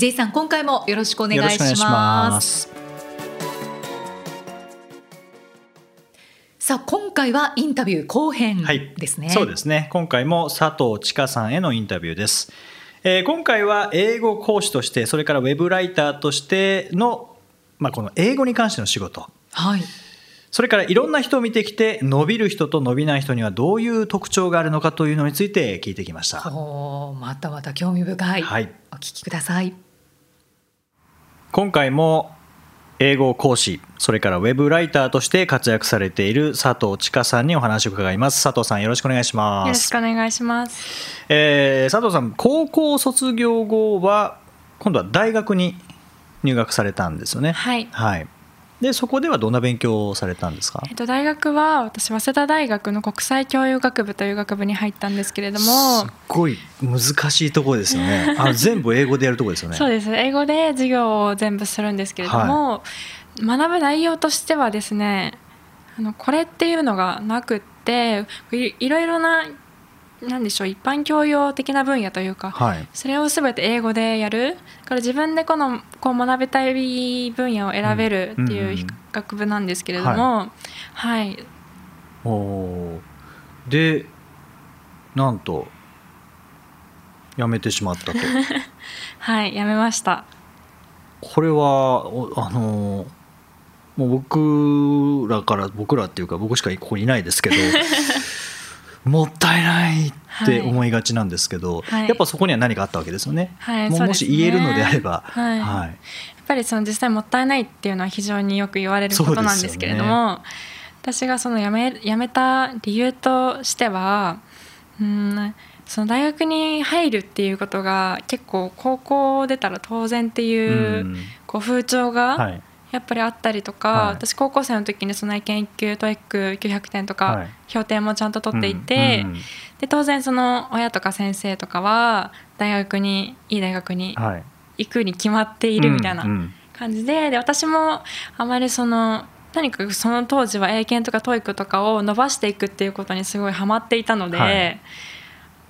J さん今回もよろしくお願いします。さあ今回はインタビュー後編ですね、はい、そうですね。今回も佐藤千佳さんへのインタビューです。えー、今回は英語講師としてそれからウェブライターとしての、まあ、この英語に関しての仕事、はい、それからいろんな人を見てきて伸びる人と伸びない人にはどういう特徴があるのかというのについて聞いてきました。おまたまた興味深い、はい、お聞きください今回も英語講師それからウェブライターとして活躍されている佐藤千佳さんにお話を伺います。佐藤さんよろしくお願いします。よろしくお願いします、えー、佐藤さん高校卒業後は今度は大学に入学されたんですよね。はい、はいでそこではどんな勉強をされたんですか、えっと、大学は私早稲田大学の国際教養学部という学部に入ったんですけれどもすっごい難しいところですよね。あ全部英語でやるところですよね。そうです。英語で授業を全部するんですけれども、はい、学ぶ内容としてはですねあのこれっていうのがなくっていろいろな何でしょう一般教養的な分野というか、はい、それを全て英語でやるから自分でこのこう学びたい分野を選べるっていう学部なんですけれども、はい、おでなんと辞めてしまったと。はい辞めました。これはあのもう僕らから僕らっていうか僕しかここにいないですけど もったいないって思いがちなんですけど、はい、やっぱそこには何かあったわけですよね。はい、ももし言えるのであれば、はい、はい、やっぱりその実際もったいないっていうのは非常によく言われることなんですけれども、ね、私がその辞め辞めた理由としてはうんその大学に入るっていうことが結構高校出たら当然っていうこう風潮がやっぱりあったりとか、はい、私高校生の時にその英検1級 TOEIC 900点とか、評定もちゃんと取っていて、うんうん、で当然その親とか先生とかは大学にいい大学に行くに決まっているみたいな感じでで私もあまりそのとにかくその当時は英検とか TOEIC とかを伸ばしていくっていうことにすごいハマっていたので、はい、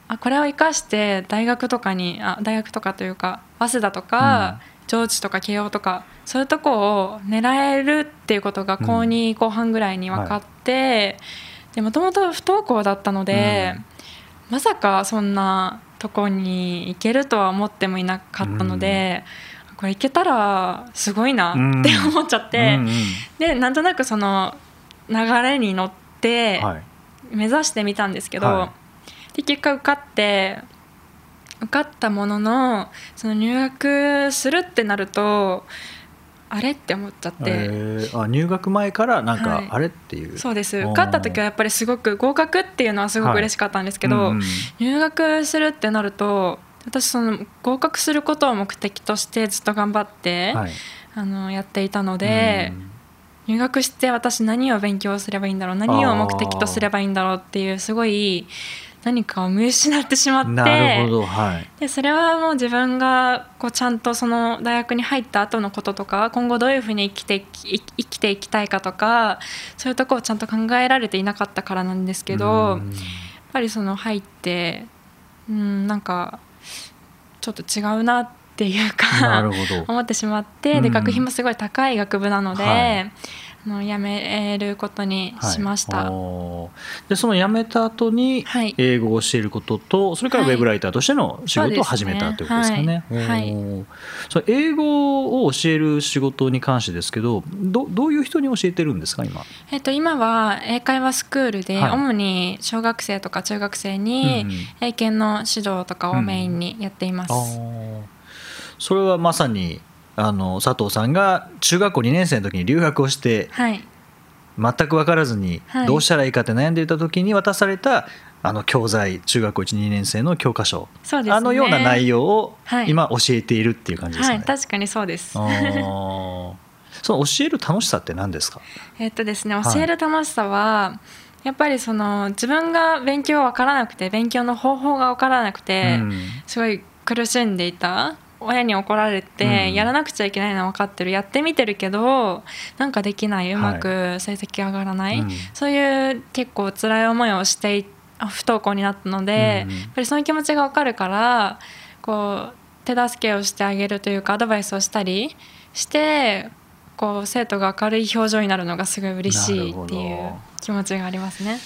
あこれを生かして大学とかにあ大学とかというか早稲田とか、上智とか慶応とかそういうとこを狙えるっていうことが高2後半ぐらいに分かって、でもともと不登校だったので、まさかそんなとこに行けるとは思ってもいなかったので。これ行けたらすごいなって思っちゃって、でなんとなくその流れに乗って目指してみたんですけど、はい、で結果受かって受かったもののその入学するってなるとあれって思っちゃって、えー、あ入学前からなんか、あれっていう。そうです。受かった時はやっぱりすごく合格っていうのはすごく嬉しかったんですけど、はい。うん、入学するってなると私その合格することを目的としてずっと頑張って、はい、あのやっていたので、入学して私何を勉強すればいいんだろう何を目的とすればいいんだろうっていうすごい何かを見失ってしまって。なるほど、はい、でそれはもう自分がこうちゃんとその大学に入った後のこととか今後どういうふうに生きて生きていきたいかとかそういうとこをちゃんと考えられていなかったからなんですけどやっぱりその入ってうんなんかちょっと違うなっていうか思ってしまってで学費もすごい高い学部なので。はいの辞めることにしました、はい、でその辞めた後に英語を教えることと、はい、それからウェブライターとしての仕事を始めたということですかね。はい、はい、その英語を教える仕事に関してですけどどどういう人に教えてるんですか今、えっと、今は英会話スクールで、主に小学生とか中学生に英検の指導とかをメインにやっています。うん、それはまさにあの佐藤さんが中学校2年生の時に留学をして、はい、全く分からずにどうしたらいいかって悩んでいた時に渡されたあの教材中学校12年生の教科書、ね、あのような内容を今教えているっていう感じですね、はい、確かにそうです。その教える楽しさって何ですか？えっとですね教える楽しさは、やっぱりその自分が勉強分からなくて勉強の方法が分からなくて、うん。すごい苦しんでいた親に怒られて、うん。やらなくちゃいけないのは分かってる。やってみてるけどなんかできない。うまく成績上がらない、うん。そういう結構辛い思いをしていあ不登校になったので、うんやっぱりその気持ちが分かるからこう手助けをしてあげるというかアドバイスをしたりしてこう生徒が明るい表情になるのがすごい嬉しいっていう気持ちがありますね。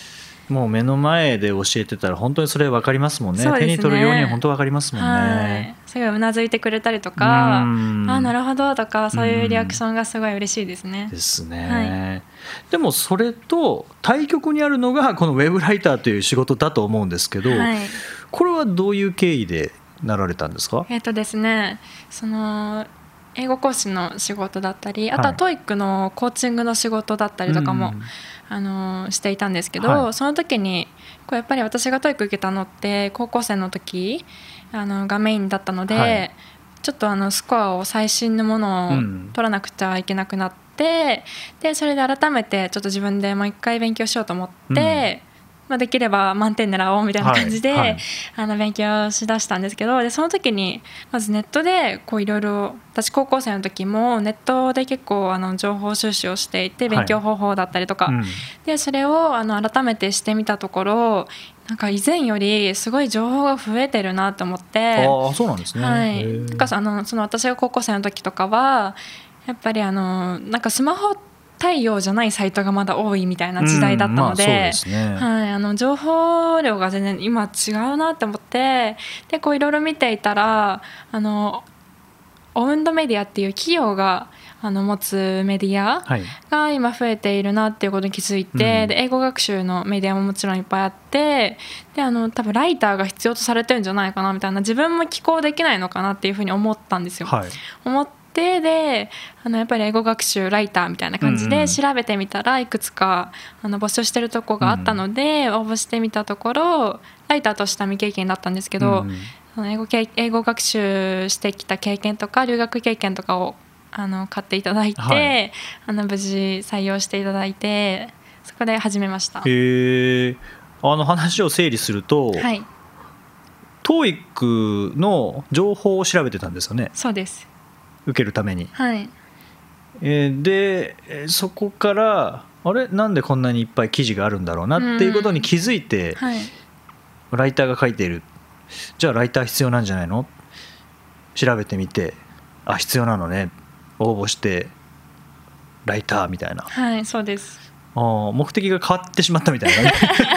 もう目の前で教えてたら本当にそれ分かりますもんね。ね。手に取るように本当分かりますもんはい。ね。、すごいうなずいてくれたりとか、うん。あなるほどとかそういうリアクションがすごい嬉しいですね。ですね、でもそれと対極にあるのがこのウェブライターという仕事だと思うんですけど、はい、これはどういう経緯でなられたんですか？えっ、とですねその英語講師の仕事だったりあとははい。 TOEIC のコーチングの仕事だったりとかも、うんあのしていたんですけど、はい。その時にこうやっぱり私が TOEIC 受けたのって高校生の時あのがメインだったので、はい。ちょっとあのスコアを最新のものをうん。取らなくちゃいけなくなって、でそれで改めてちょっと自分でもう一回勉強しようと思って。まあ、できれば満点狙おうみたいな感じで、はいはい。あの勉強しだしたんですけどでその時にまずネットでこういろいろ私高校生の時もネットで結構あの情報収集をしていて勉強方法だったりとか、うん。でそれをあの改めてしてみたところなんか以前よりすごい情報が増えてるなと思って。ああそうなんですね。はい、なんかあのその私が高校生の時とかはやっぱりあのなんかスマホ対応じゃないサイトがまだ多いみたいな時代だったので,、情報量が全然今違うなって思ってでこういろいろ見ていたらあのオウンドメディアっていう企業があの持つメディアはい。が今増えているなっていうことに気づいて、うん。で英語学習のメディアももちろんいっぱいあってであの多分ライターが必要とされてるんじゃないかなみたいな自分も寄稿できないのかなっていうふうに思ったんですよ。はい。思ってであのやっぱり英語学習ライターみたいな感じで調べてみたらいくつかあの募集してるとこがあったので、応募してみたところライターとしては未経験だったんですけど、英語け英語学習してきた経験とか留学経験とかをあの買っていただいて、はい。あの無事採用していただいてそこで始めました。へえあの話を整理すると、はい、TOEIC の情報を調べてたんですよね？そうです。受けるために。はい、えーでえーそこからあれ？なんでこんなにいっぱい記事があるんだろうな？っていうことに気づいて、はい、ライターが書いている。じゃあライター必要なんじゃないの？調べてみてあ必要なのね。応募してライターみたいな。はい、そうです。目的が変わってしまったみたいな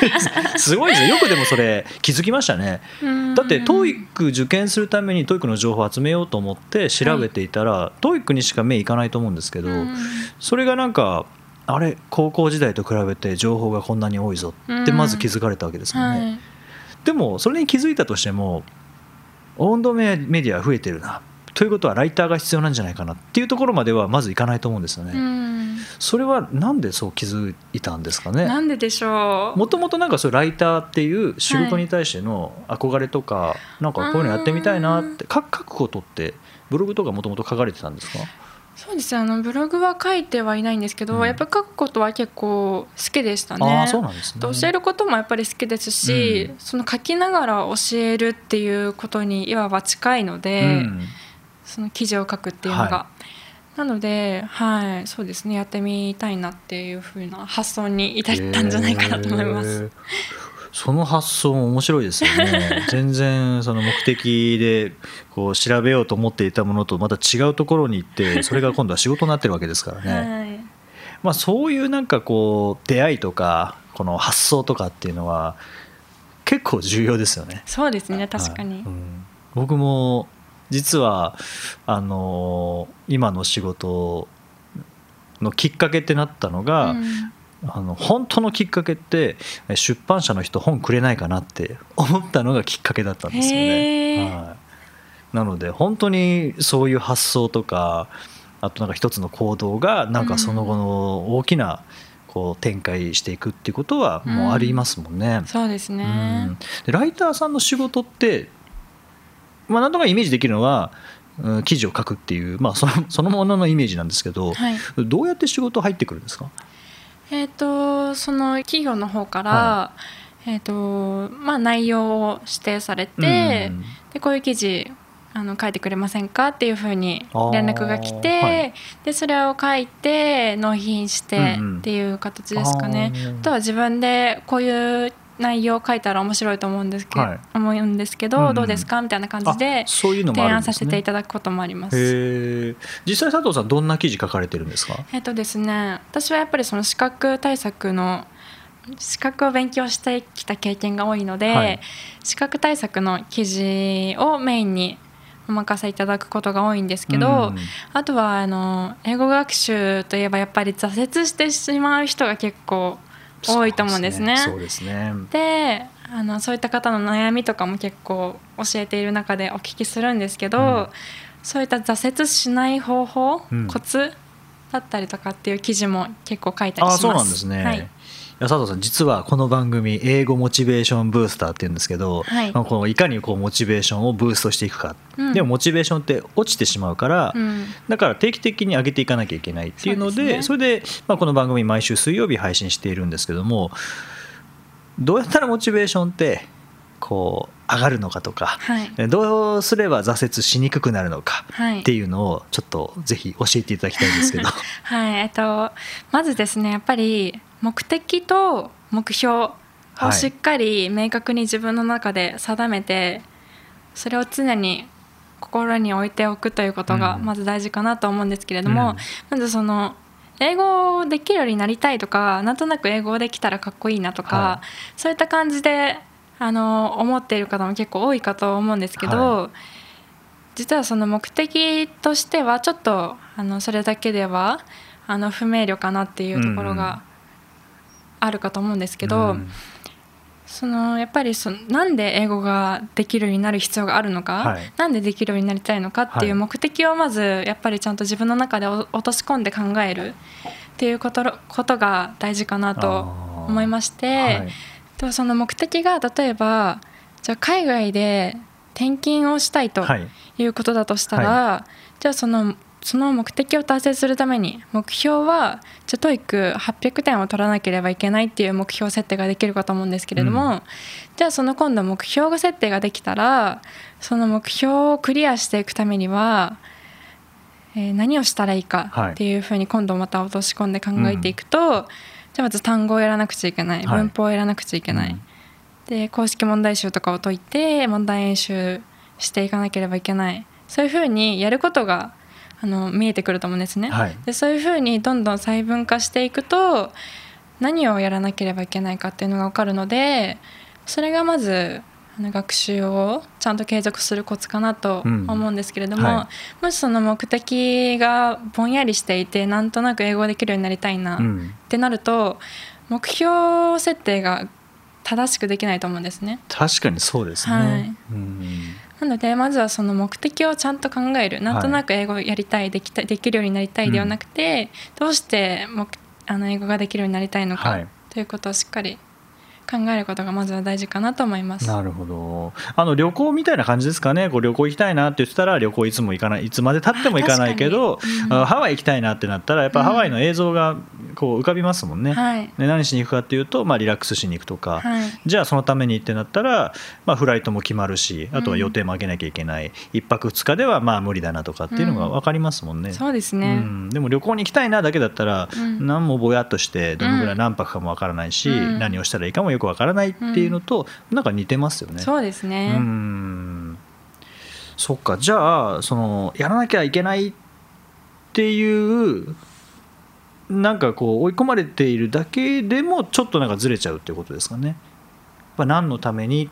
すごいですね。よくでもそれ気づきましたね。だって TOEIC 受験するために TOEIC の情報を集めようと思って調べていたら、TOEIC にしか目いかないと思うんですけど、うん。それがなんかあれ高校時代と比べて情報がこんなに多いぞってまず気づかれたわけですもんね、はい。でもそれに気づいたとしても温度メディア増えてるなということはライターが必要なんじゃないかなっていうところまではまずいかないと思うんですよね、うん。それはなんでそう気づいたんですかね？なんででしょう？もともとなんかそうライターっていう仕事に対しての憧れとか、なんかこういうのやってみたいなって書書くことってブログとかもともと書かれてたんですか？そうですね。あのブログは書いてはいないんですけど、うん。やっぱり書くことは結構好きでしたね。ああそうなんですね。と教えることもやっぱり好きですし、うん。その書きながら教えるっていうことにいわば近いので、うんその記事を書くっていうのが。はなので、はい、そうですねやってみたいなっていうふうな発想に至ったんじゃないかなと思います。その発想も面白いですよね。全然その目的でこう調べようと思っていたものとまた違うところに行って それが今度は仕事になってるわけですからね、はい。まあ、そういうなんかこう出会いとかこの発想とかっていうのは結構重要ですよね。そうですね確かに、はいうん。僕も実はあの今の仕事のきっかけってなったのが、うん。あの本当のきっかけってえ出版社の人本くれないかなって思ったのがきっかけだったんですよへね。ー。はい、なので本当にそういう発想とかあとなんか一つの行動がなんかその後の大きなこう展開していくっていうことはもうありますもんね。そうですうねん、でライターさんの仕事って、まあ、なんとかイメージできるのはうん記事を書くっていう、まあ、その そのもののイメージなんですけど、はい。どうやって仕事入ってくるんですか？えー、とその企業の方から、はえーとまあ、内容を指定されて、うんでこういう記事あの書いてくれませんかっていうふうに連絡が来て、はい。でそれを書いて納品してうんうん。っていう形ですかね。あー。あとは自分でこういう内容を書いたら面白いと思うんですけ,、はい。思うんですけど、うんうんどうですかみたいな感じで提案させていただくこともあります。へえ実際佐藤さんどんな記事書かれてるんですか？えっとですね、私はやっぱりその資格対策の資格を勉強してきた経験が多いので、はい。資格対策の記事をメインにお任せいただくことが多いんですけど、うん。あとはあの英語学習といえばやっぱり挫折してしまう人が結構多いと思うんですね。そうですね。であのそういった方の悩みとかも結構教えている中でお聞きするんですけど、うん。そういった挫折しない方法、うん。コツだったりとかっていう記事も結構書いたりします。あそうなんですね、はい佐藤さん実はこの番組英語モチベーションブースターって言うんですけど、はい。まあこのいかにこうモチベーションをブーストしていくか、うん。でもモチベーションって落ちてしまうから、うん。だから定期的に上げていかなきゃいけないっていうのでそそうれで、まあ、この番組毎週水曜日配信しているんですけどもどうやったらモチベーションってこう上がるのかとか、はい。どうすれば挫折しにくくなるのかはい。っていうのをちょっとぜひ教えていただきたいんですけど。はい。えっと、まずですねやっぱり目的と目標をはい。しっかり明確に自分の中で定めて、それを常に心に置いておくということがうん。まず大事かなと思うんですけれども、うん。まずその英語できるようになりたいとかなんとなく英語できたらかっこいいなとか、はそういった感じであの思っている方も結構多いかと思うんですけど、は実はその目的としてはちょっとあのそれだけではあの不明瞭かなっていうところがあるかと思うんですけど、うん。そのやっぱりそのなんで英語ができるようになる必要があるのか、はい。なんでできるようになりたいのかっていうはい。目的をまずやっぱりちゃんと自分の中でお落とし込んで考えるっていうことことが大事かなと思いまして、はい。とその目的が例えばじゃあ海外で転勤をしたいとはい。いうことだとしたら、じゃあそのその目的を達成するために目標はじゃあ TOEIC800 点を取らなければいけないっていう目標設定ができるかと思うんですけれども、うん。じゃあその今度目標が設定ができたらその目標をクリアしていくためには、えー何をしたらいいかはい。っていうふうに今度また落とし込んで考えていくと、じゃあまず単語をやらなくちゃいけない。はい。文法をやらなくちゃいけない、うん。で公式問題集とかを解いて問題演習していかなければいけない。そういうふうにやることがあの見えてくると思うんですね。はい。でそういうふうにどんどん細分化していくと何をやらなければいけないかっていうのが分かるのでそれがまずあの学習をちゃんと継続するコツかなとうん。思うんですけれども、はもしその目的がぼんやりしていてなんとなく英語できるようになりたいなっうん。てなると目標設定が正しくできないと思うんですね。確かにそうですね、はい。うんなのでまずはその目的をちゃんと考える。なんとなく英語をやりたいできたできるようになりたいではなくて、どうして目あの英語ができるようになりたいのか、はい。ということをしっかり考えることがまずは大事かなと思います。なるほど。あの旅行みたいな感じですかね。こう旅行行きたいなって言ってたら旅行いつも行かない。いつまでたっても行かないけど、うん。あハワイ行きたいなってなったらやっぱハワイの映像がこう浮かびますもんね、はい。で何しに行くかっていうと、まあ、リラックスしに行くとか、はい。じゃあそのためにってなったら、まあ、フライトも決まるしあとは予定も上げなきゃいけない、一泊二日ではまあ無理だなとかっていうのが分かりますもんね。そうですうね、ん、でも旅行に行きたいなだけだったら、うん。何もぼやっとしてどのぐらい何泊かもわからないし、うん。何をしたらいいかもよくわからないっていうのと、なんか似てますよね。そうですね、うん。そっかじゃあそのやらなきゃいけないっていうなんかこう追い込まれているだけでもちょっとなんかずれちゃうっていうことですかね。まあ、何のために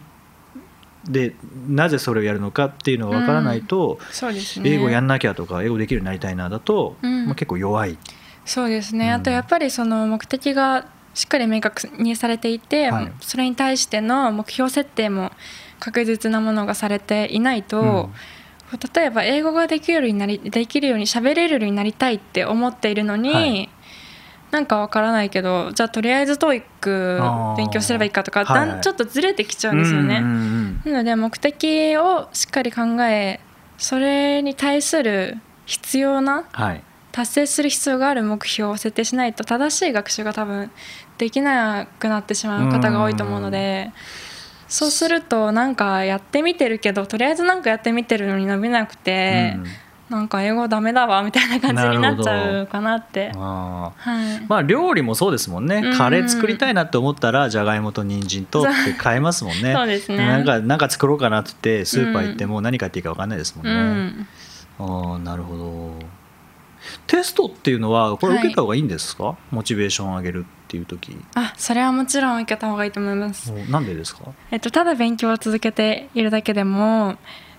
でなぜそれをやるのかっていうのがわからないと、そうですね。英語やんなきゃとか英語できるようになりたいなだと、うん。まあ、結構弱い。そうですね、うん。あとやっぱりその目的がしっかり明確にされていて、はい。それに対しての目標設定も確実なものがされていないと、例えば英語ができるようになりできるように喋れるようになりたいって思っているのに、はい。なんかわからないけどじゃあとりあえず TOEIC 勉強すればいいかとか、はい。だんちょっとずれてきちゃうんですよね。うんうんうん。なので目的をしっかり考えそれに対する必要なはい。達成する必要がある目標を設定しないと正しい学習が多分できなくなってしまう方が多いと思うのでそうするとなんかやってみてるけどとりあえずなんかやってみてるのに伸びなくて、うん。なんか英語ダメだわみたいな感じになっちゃうかなって。はい。まあ料理もそうですもんね、うん。カレー作りたいなって思ったらじゃがいもと人参とって買えますもんね。そうですね。なんかなんか作ろうかなって言ってスーパー行っても何買っていいか分かんないですもんうね、ん、ああなるほどテストっていうのはこれ受けた方がいいんですか、モチベーション上げるっていう時。あそれはもちろん受けた方がいいと思います。おなんでですか？えっと、ただ勉強を続けているだけでも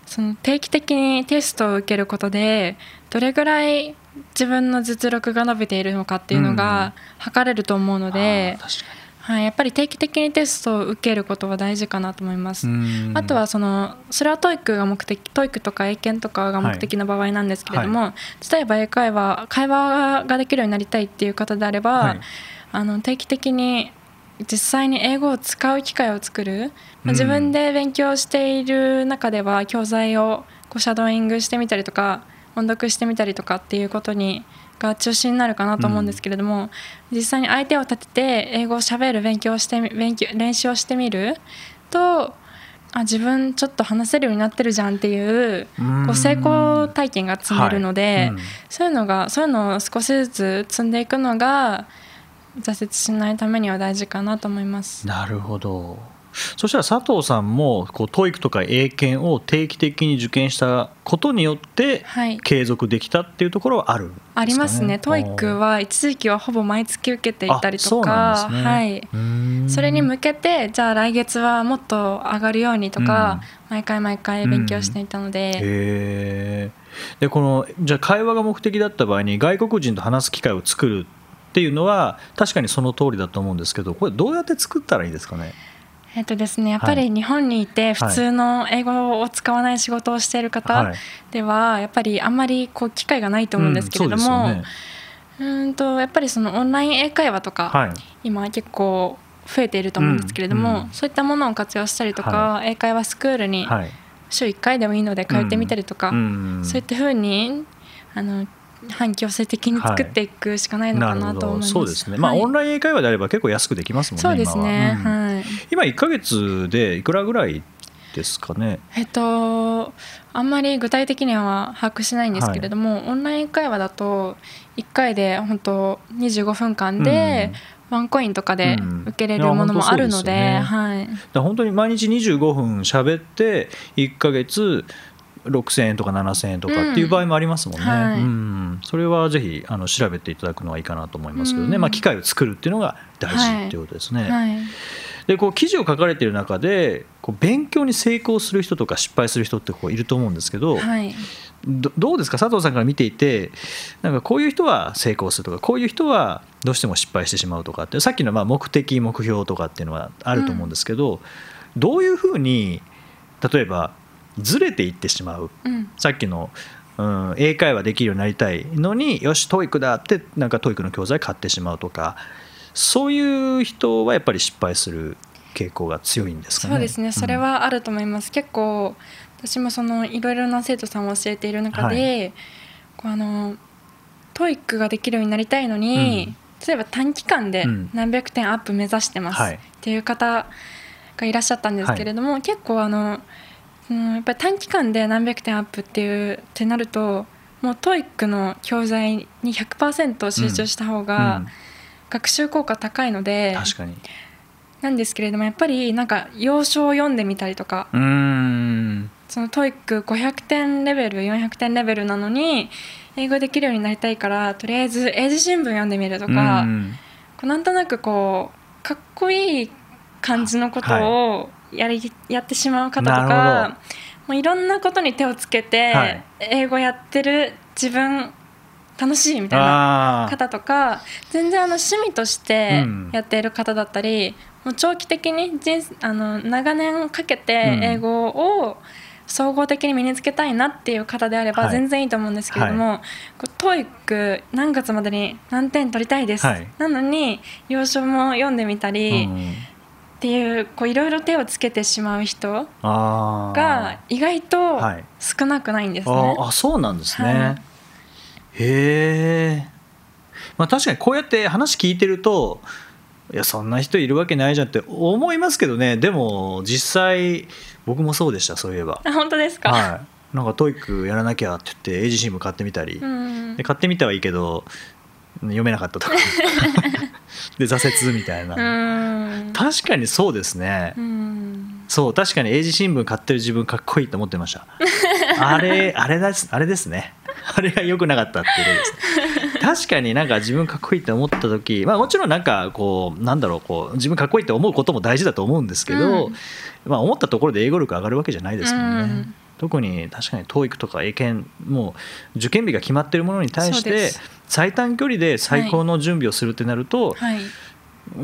その定期的にテストを受けることでどれぐらい自分の実力が伸びているのかっていうのが測れると思うのであ、ー確かはい、やっぱり定期的にテストを受けることは大事かなと思います。にあとはそのそれは TOEIC が目的 TOEIC とか英検とかが目的の場合なんですけれども、例えば英会話会話ができるようになりたいっていう方であれば、はい。あの定期的に実際に英語を使う機会を作る、まあうん。自分で勉強している中では教材をこうシャドーイングしてみたりとか音読してみたりとかっていうことにが中心になるかなと思うんですけれども、実際に相手を立てて英語をしゃべる勉強をしてみ勉強練習をしてみるとあ自分ちょっと話せるようになってるじゃんっていううん。こう成功体験が積めるので、はい。うん。そういうのがそういうのを少しずつ積んでいくのが挫折しないためには大事かなと思います。なるほどそしたら佐藤さんもこう TOEIC とか英検を定期的に受験したことによってはい。継続できたっていうところはあるんですか、ね、ありますね。 TOEICは一時期はほぼ毎月受けていたりとか、はい。いそれに向けてじゃあ来月はもっと上がるようにとか、毎回毎回勉強していたので、へえでこのじゃあ会話が目的だった場合に外国人と話す機会を作るっていうのは確かにその通りだと思うんですけどこれどうやって作ったらいいですかね？えっとですね、やっぱり日本にいて普通の英語を使わない仕事をしている方はい。ではやっぱりあんまりこう機会がないと思うんですけれども、うんとやっぱりそのオンライン英会話とか、今結構増えていると思うんですけれども、そういったものを活用したりとか、は英会話スクールにはい。週1回でもいいので通ってみたりとか、うん。そういったふうにあの反強制的に作っていくしかないのかなと思います。そうですね、まあ、はい。オンライン英会話であれば結構安くできますもんねそうですね、今は。うんはい。今1か月でいくらぐらいですかね？えっとあんまり具体的には把握しないんですけれども、オンライン会話だと1回で本当25分間でワンコインとかでうん。受けれるものもあるので、いやはい、だ本当に毎日25分喋って1か月6000円とか7000円とかっていう場合もありますもんね、うんはい。うん。それはぜひあの調べていただくのはいいかなと思いますけどね、うん。まあ、機会を作るっていうのが大事っていうことですね。はい、でこう記事を書かれている中でこう勉強に成功する人とか失敗する人ってこういると思うんですけど、はい、どどうですか？佐藤さんから見ていてなんかこういう人は成功するとかこういう人はどうしても失敗してしまうとかってさっきのまあ目的目標とかっていうのはあると思うんですけど、どういうふうに例えばずれていってしまう。うん、さっきの、うん、英会話できるようになりたいのによし TOEIC だってなんか TOEIC の教材買ってしまうとかそういう人はやっぱり失敗する傾向が強いんですかね。そうですね。それはあると思います、結構私もそのいろいろな生徒さんを教えている中で、こうあの TOEIC ができるようになりたいのに、例えば短期間でうん。何百点アップ目指してますはい。っていう方がいらっしゃったんですけれども、結構あの、うん、やっぱり短期間で何百点アップっていうってなるともう TOEIC の教材に100%集中した方うん。が学習効果高いので、確かに。なんですけれどもやっぱりなんか洋書を読んでみたりとかうーん。その TOEIC 500点レベル400点レベルなのに英語できるようになりたいからとりあえず英字新聞読んでみるとか、うん。こうなんとなくこうかっこいい感じのことをやり、やってしまう方とかもういろんなことに手をつけて、はい。英語やってる自分楽しいみたいな方とか全然あの趣味としてうん。やっている方だったり、もう長期的に人生あの長年かけてうん。英語を総合的に身につけたいなっていう方であればはい。全然いいと思うんですけれども、こう TOEIC 何月までに何点取りたいです、はい。なのに要所も読んでみたり、うんっていうこういろいろ手をつけてしまう人が意外とはい。少なくないんですね。あーあそうなんですね、はいへえまあ確かにこうやって話聞いてるといやそんな人いるわけないじゃんって思いますけどね。でも実際僕もそうでしたそういえば。あ本当ですか？はい。なんか TOEIC やらなきゃって言って英字新聞買ってみたり、うん。で買ってみたはいいけど読めなかったとか。で挫折みたいな、うん。確かにそうですね、うん。そう確かに英字新聞買ってる自分かっこいいと思ってました。あれあれですあれですね あれが良くなかったっていうです確かになんか自分かっこいいって思った時まあもちろんなんかこうなんだろうこう自分かっこいいって思うことも大事だと思うんですけど、うん。まあ思ったところで英語力上がるわけじゃないですもんね、うん。特に確かに TOEIC とか英検もう受験日が決まってるものに対して最短距離で最高の準備をするってなると、はい。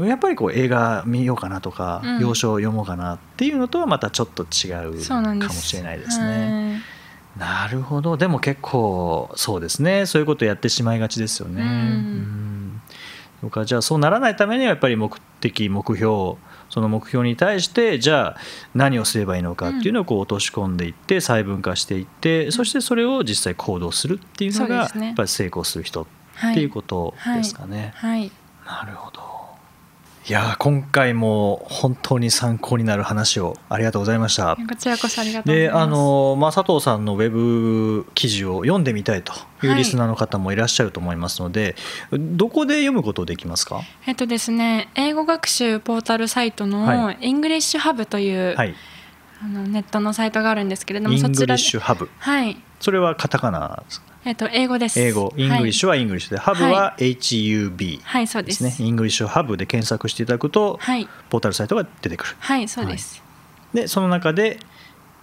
やっぱりこう映画見ようかなとか、うん。洋書を読もうかなっていうのとはまたちょっと違うかもしれないですね。なるほど。でも結構そうですね。そういうことやってしまいがちですよね。うん。か。じゃあそうならないためにはやっぱり目的目標その目標に対してじゃあ何をすればいいのかっていうのをこう落とし込んでいって細分化していって、そしてそれを実際行動するっていうのがやっぱり成功する人はいっていうことですかね。はい。なるほど。いやー今回も本当に参考になる話をありがとうございました。こちらこそありがとうで。あのまあ、佐藤さんのウェブ記事を読んでみたいというはいリスナーの方もいらっしゃると思いますので、どこで読むことできますか、えっとですね、英語学習ポータルサイトのは English Hub という、はい、あのネットのサイトがあるんですけれども、イングリッそちらでシュハブはい、それはカタカナですか？えっと英語です。英語イングリッシュュは English で、ハブは HUB はい、そうです。ね、 English Hub で検索していただくと、はい、ポータルサイトが出てくるはい、そうです。でその中で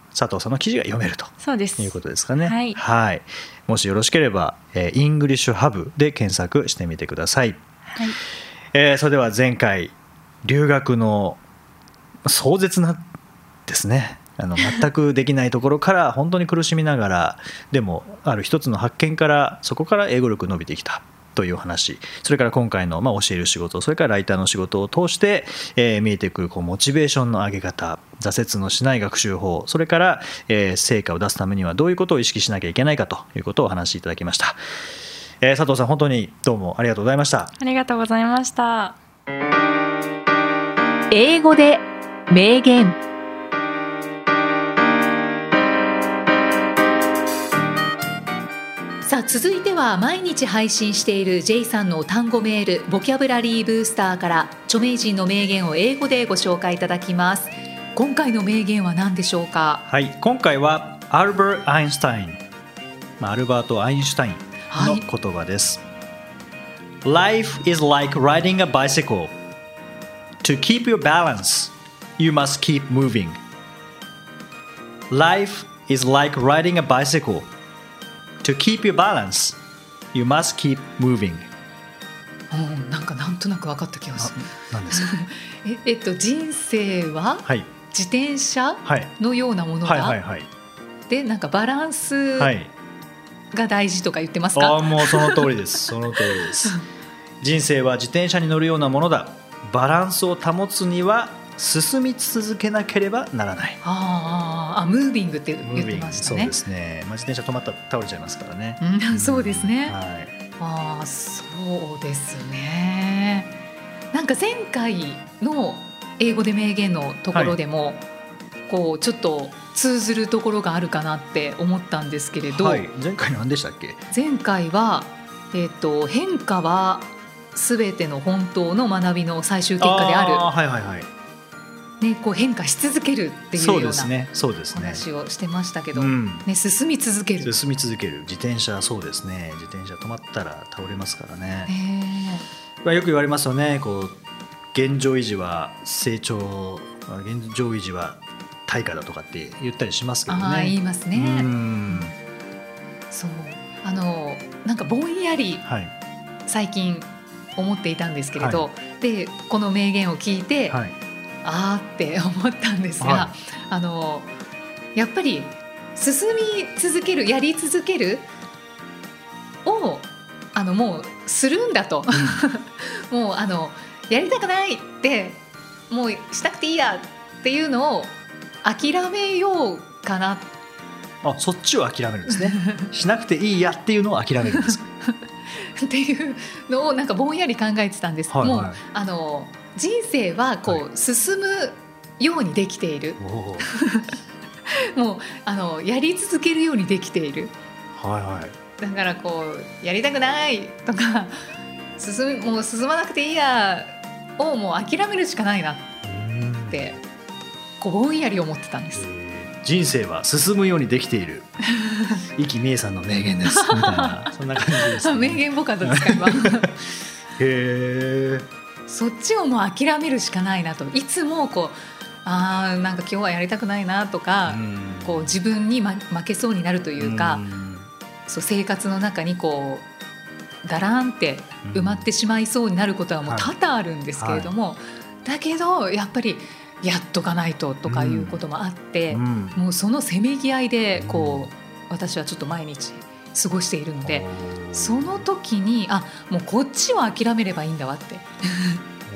佐藤さんの記事が読めるとそうです。ということですかね。はいもしよろしければ、えー、 English Hub で検索してみてください。はい、えーそれでは前回留学の壮絶なですね。あの全くできないところから本当に苦しみながらでもある一つの発見からそこから英語力伸びてきたという話。それから今回の、まあ、教える仕事それからライターの仕事を通して、えー見えてくるこうモチベーションの上げ方挫折のしない学習法それから、えー成果を出すためにはどういうことを意識しなきゃいけないかということをお話しいただきました、えー佐藤さん本当にどうもありがとうございました。ありがとうございました。英語で名言さあ続いては毎日配信している J さんの単語メールボキャブラリーブースターから著名人の名言を英語でご紹介いただきます今回の名言は何でしょうか？はい、今回はアルバート・アインシュタイン、まあ、アルバート・アインシュタインの言葉です。Life is like riding a bicycle. To keep your balance, you must keep moving. Life is like riding a bicycle. To keep your balance, you must keep moving. うんなんかなんとなく分かった気がする。なんですか？ええっと人生ははい、自転車はい、のようなものだ、はい、はい、はい。でなんかバランスはい。が大事とか言ってますか、ああもうその通りです。その通りです。人生は自転車に乗るようなものだ。バランスを保つには進み続けなければならない。あーあムービングって言ってましたね。そうで。すね、まあ、自転車止まったら倒れちゃいますからね、うん、そうですね。はい、ああ、そうですね。なんか前回の英語で名言のところでも、こうちょっと通ずるところがあるかなって思ったんですけれど、はい、前回何でしたっけ？前回はえっ、と変化はすべての本当の学びの最終結果である。はいはいはいね、こう変化し続けるっていうそような話をしてましたけど、うん。ね進み続ける。進み続ける。自転車そうですね。自転車止まったら倒れますからね、ね。まあ、よく言われますよね。こう現状維持は成長あ現状維持は対価だとかって言ったりしますけどね。ああ言いますね。うん。そう。あのなんかぼんやりはい。最近思っていたんですけれど、でこの名言を聞いて、はいあーって思ったんですが、はあのやっぱり進み続けるやり続けるをあのもうするんだと。もうあのやりたくないってもうしたくていいやっていうのを諦めようかな。あそっちを諦めるんですね。しなくていいやっていうのを諦めるんですか？っていうのをなんかぼんやり考えてたんです、はいはい。もうあの人生はこう、は進むようにできている。もうあのやり続けるようにできている。はいはい。だからこうやりたくないとか 進むもう進まなくていいやをもう諦めるしかないなっうん。てこうぼんやり思ってたんです。えー人生は進むようにできている。生きみえさんの名言です。みたいなそんな感じです、ね、名言っぽかったですへえそっちをもう諦めるしかないなと。いつもこうあーなんか今日はやりたくないなとか、こう自分に、ま、負けそうになるというか、そう生活の中にこうだらんって埋まってしまいそうになることはもう多々あるんですけれども、だけどやっぱりやっとかないととかいうこともあって、うん。もうそのせめぎ合いでこう私はちょっと毎日過ごしているので。その時にあもうこっちを諦めればいいんだわって。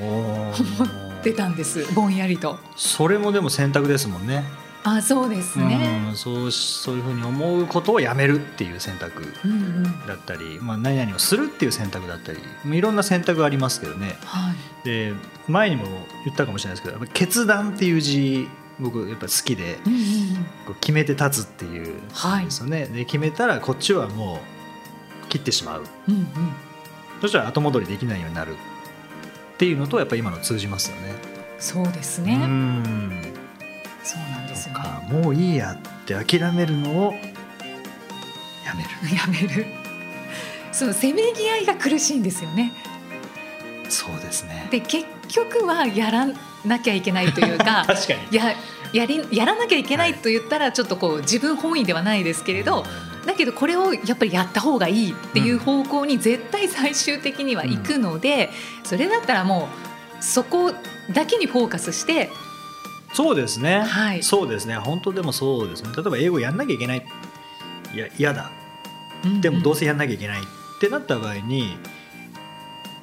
おー。出たんですぼんやりと。それもでも選択ですもんね。あそうですね、うん、そうそういうふうに思うことをやめるっていう選択うん、うん。だったり、まあ、何々をするっていう選択だったりいろんな選択がありますけどね。はい。で前にも言ったかもしれないですけど決断っていう字僕やっぱ好きでうんうんう決めて立つっていうはい。ですよね、で決めたらこっちはもう切ってしまう。うんうん。そしたら後戻りできないようになるっていうのとやっぱり今の通じますよね。そうですうね、ん。そうなんですよ。ねかもういいやって諦めるのをやめる。やめる。そのせめぎ合いが苦しいんですよね。そうですね。で結局はやらなきゃいけないというか 確かに。ややりやらなきゃいけないと言ったらちょっとこう自分本位ではないですけれど、だけどこれをやっぱりやった方がいいっていう方向に絶対最終的には行くので、それだったらもうそこだけにフォーカスして。そうですね、はい。そうですね。本当でもそうですね。例えば英語やんなきゃいけない。いや嫌だ。でもどうせやんなきゃいけないってなった場合に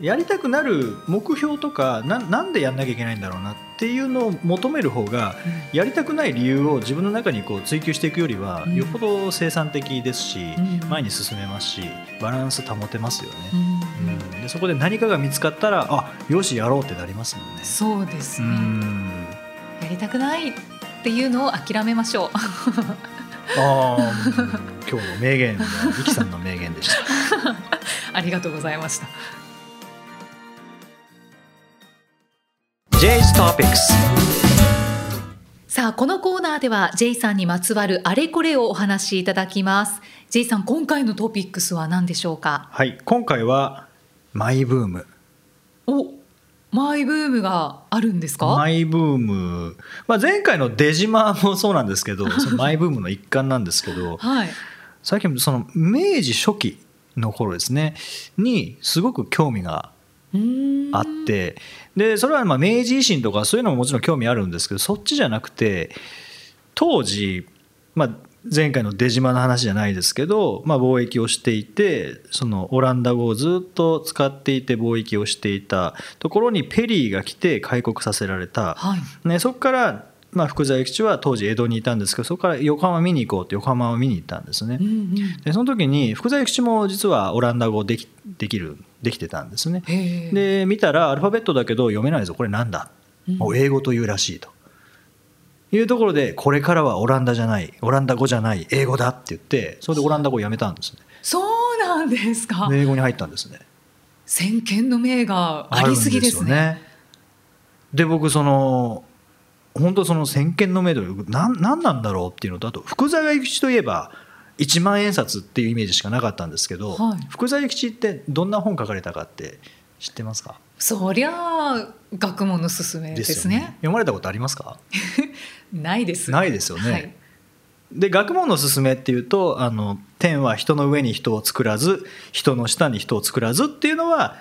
やりたくなる目標とかななんでやんなきゃいけないんだろうなっていうのを求める方がやりたくない理由を自分の中にこう追求していくよりはうん。よっぽど生産的ですし、うん。前に進めますしバランス保てますようね、ん。うん。でそこで何かが見つかったらあよしやろうってなりますもんね。そうですうね、ん。やりたくないっていうのを諦めましょう。あー。うん今日の名言はイキさんの名言でした。ありがとうございました J's Topics. さあこのコーナーでは J さんにまつわるあれこれをお話しいただきます。J さん今回のトピックスは何でしょうか？はい今回はマイブーム。おマイブームがあるんですか？マイブーム、まあ、前回の出島もそうなんですけど そのマイブームの一環なんですけどはい。最近その明治初期の頃ですねにすごく興味があって。でそれはまあ明治維新とかそういうのももちろん興味あるんですけどそっちじゃなくて当時、まあ、前回の出島の話じゃないですけど、まあ、貿易をしていてそのオランダ語をずっと使っていて貿易をしていたところにペリーが来て開国させられた、はい。ね、そこから、まあ、福沢諭吉は当時江戸にいたんですけどそこから横浜見に行こうって横浜を見に行ったんですね。うん。うん。でその時に福沢諭吉も実はオランダ語できできるできてたんですね。で見たらアルファベットだけど読めないぞ。これなんだ、うん。もう英語というらしいと。いうところでこれからはオランダじゃないオランダ語じゃない英語だって言ってそれでオランダ語をやめたんですね。そうなんですか。で英語に入ったんですね。先見の明がありすぎですね。ですよで僕その本当その先見の明というなんなんなんだろうっていうのとあと福沢諭吉といえば一万円札っていうイメージしかなかったんですけど、はい。福沢諭吉ってどんな本書かれたかって知ってますか？そりゃあ学問のすすめですね。読まれたことありますか？ないです。ないですよね。はい。で学問の勧めっていうとあの天は人の上に人を作らず人の下に人を作らずっていうのは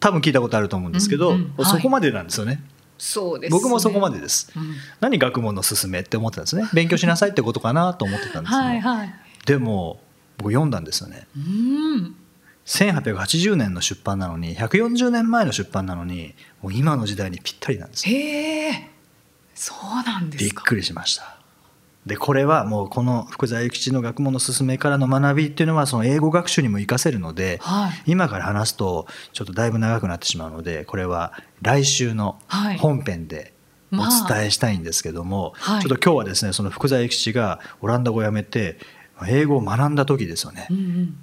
多分聞いたことあると思うんですけど、うんうん。はい。そこまでなんですよねそうですね。僕もそこまでです。うん。何学問の勧めって思ってたんですね。勉強しなさいってことかなと思ってたんですよ、はいはい。でも僕読んだんですよね。うん。1880年の出版なのに140年前の出版なのにもう今の時代にぴったりなんですへえそうなんですか。びっくりしましたでこれはもうこの福沢諭吉の学問の勧めからの学びっていうのはその英語学習にも活かせるので、はい。今から話すとちょっとだいぶ長くなってしまうのでこれは来週のはい。本編でおまあ。伝えしたいんですけども、はい。ちょっと今日はですねその福沢諭吉がオランダ語を辞めて英語を学んだ時ですよね、うんうん。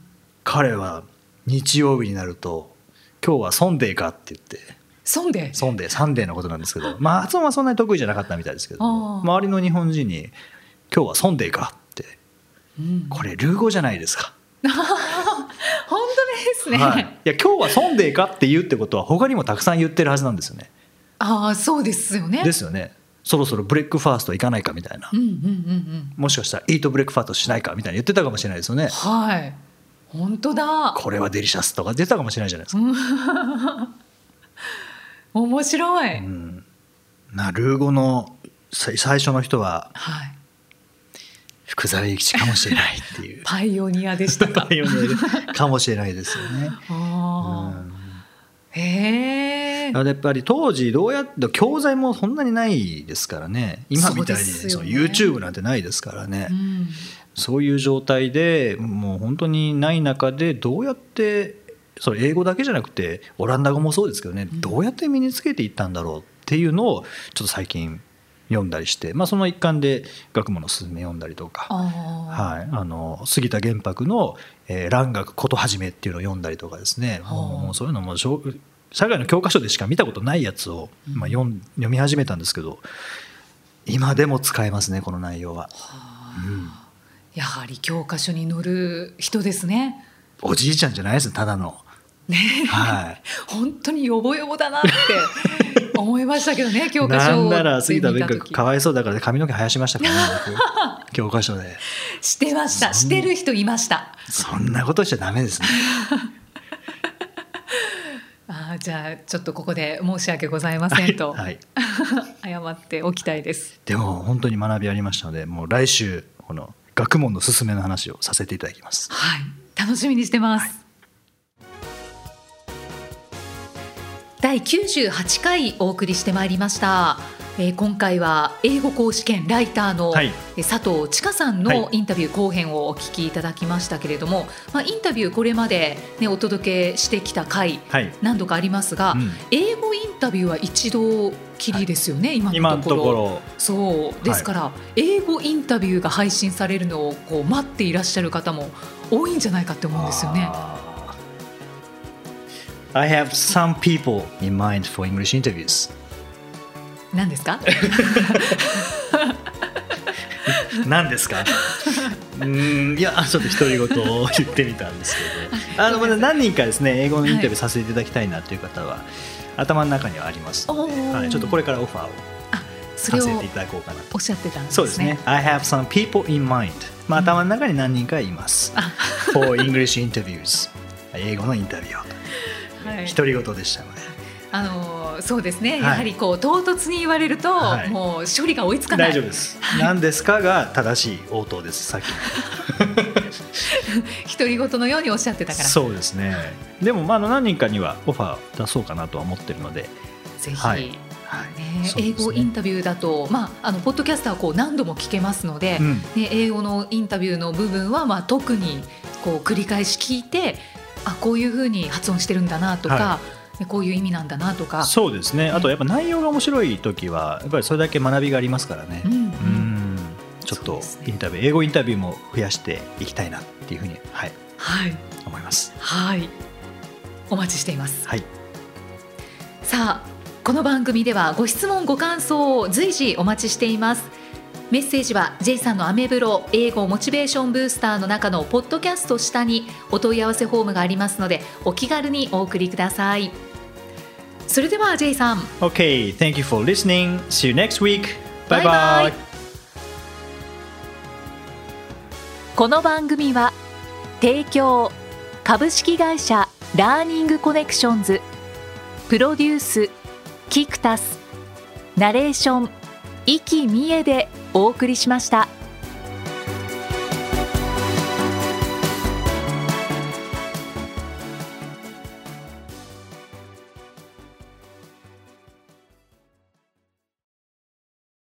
彼は日曜日になると「今日はソンデーか?」って言ってそんでソンデー Sunday のことなんですけどまあ発音はそんなに得意じゃなかったみたいですけど周りの日本人に「今日はソンデーか?」ってうんこれルー語じゃないですか。本当ですね、はい、いや今日はソンデーかって言うってことは他にもたくさん言ってるはずなんですよね。ああそうですよねですよね。そろそろ breakfast 行かないかみたいなうんうんうんうんもしかしたら eat breakfast しないかみたいな言ってたかもしれないですよね。はい本当だこれは delicious とか出てたかもしれないじゃないですか。面白い、うん、なルー語の最最初の人ははい福沢諭吉かもしれないっていう。パイオニアでしたか。パイオニアかもしれないですよね。あうん。あへえあやっぱり当時どうやって教材もそんなにないですからね。今みたいにその YouTube なんてないですからね、うん。そういう状態でもう本当にない中でどうやってそれ英語だけじゃなくてオランダ語もそうですけどね、どうやって身につけていったんだろうっていうのをちょっと最近読んだりして、まあ、その一環で学問のすすめ読んだりとか。あはい、あの杉田玄白の「えー蘭学ことはじめ」っていうのを読んだりとかですね、はあ。もうそういうのも小社会の教科書でしか見たことないやつを、まあ、読ん読み始めたんですけど今でも使えますねこの内容は、うん、やはり教科書に載る人ですね。おじいちゃんじゃないですただの、ね。はい、本当にヨボヨボだなって思いましたけどね 教科書をなんなら杉田玄見た時白かわいそうだから髪の毛生やしましたからね僕。教科書で。してました。してる人いました。そんなことしちゃダメですね。あーじゃあちょっとここで申し訳ございませんと、はい、謝っておきたいです。でも本当に学びありましたのでもう来週この学問のすすめの話をさせていただきます。はい。楽しみにしてます、第98回お送りしてまいりました、えー今回は英語講師兼ライターの、佐藤千佳さんはい。のインタビュー後編をお聞きいただきましたけれども、まあ、インタビューこれまで、ね、お届けしてきた回はい。何度かありますが、うん。英語インタビューは一度きりですよね、今今ののところ。ところ。そう。ですから、英語インタビューが配信されるのをこう待っていらっしゃる方も多いんじゃないかって思うんですよね。I have some people in mind for English interviews. 何ですか？何ですか？うーんいやちょっと独り言を言ってみたんですけど。あのまだ何人かですね英語のインタビューさせていただきたいなという方は、頭の中にはあります。ので、はい、ちょっとこれからオファーをさせていただこうかなと。おっしゃってたんですね。そうですね。I have some people in mind まあ頭の中に何人かいます、for English interviews 英語のインタビューを。はい独り言でしたので。あのーそうですね、い。やはりこう唐突に言われると、はい。もう処理が追いつかない。大丈夫です。何ですかが正しい応答ですさっき独り言のようにおっしゃってたから。そうですね。でもまああの何人かにはオファー出そうかなとは思ってるので、ぜひ、はい。はい。ね。英語インタビューだと、まあ、あのポッドキャストはこう何度も聞けますので、うん。ね、英語のインタビューの部分はまあ特にこう繰り返し聞いてあこういうふうに発音してるんだなとか、はねこういう意味なんだなとか。そうですね。あとやっぱ内容が面白い時はやっぱりそれだけ学びがありますからね。うんうん。うん。ちょっとインタビュー英語インタビューも増やしていきたいなっていうふうに、はい、はい、思います。はい、お待ちしています。はい。さあこの番組ではご質問ご感想を随時お待ちしていますメッセージは J さんのアメブロ英語モチベーションブースターの中のポッドキャスト下にお問い合わせフォームがありますのでお気軽にお送りください。それでは J さん。OK thank you for listening. See you next week. Bye bye bye. byeこの番組は提供株式会社ラーニングコネクションズプロデュースキクタスナレーション生きみえでお送りしました。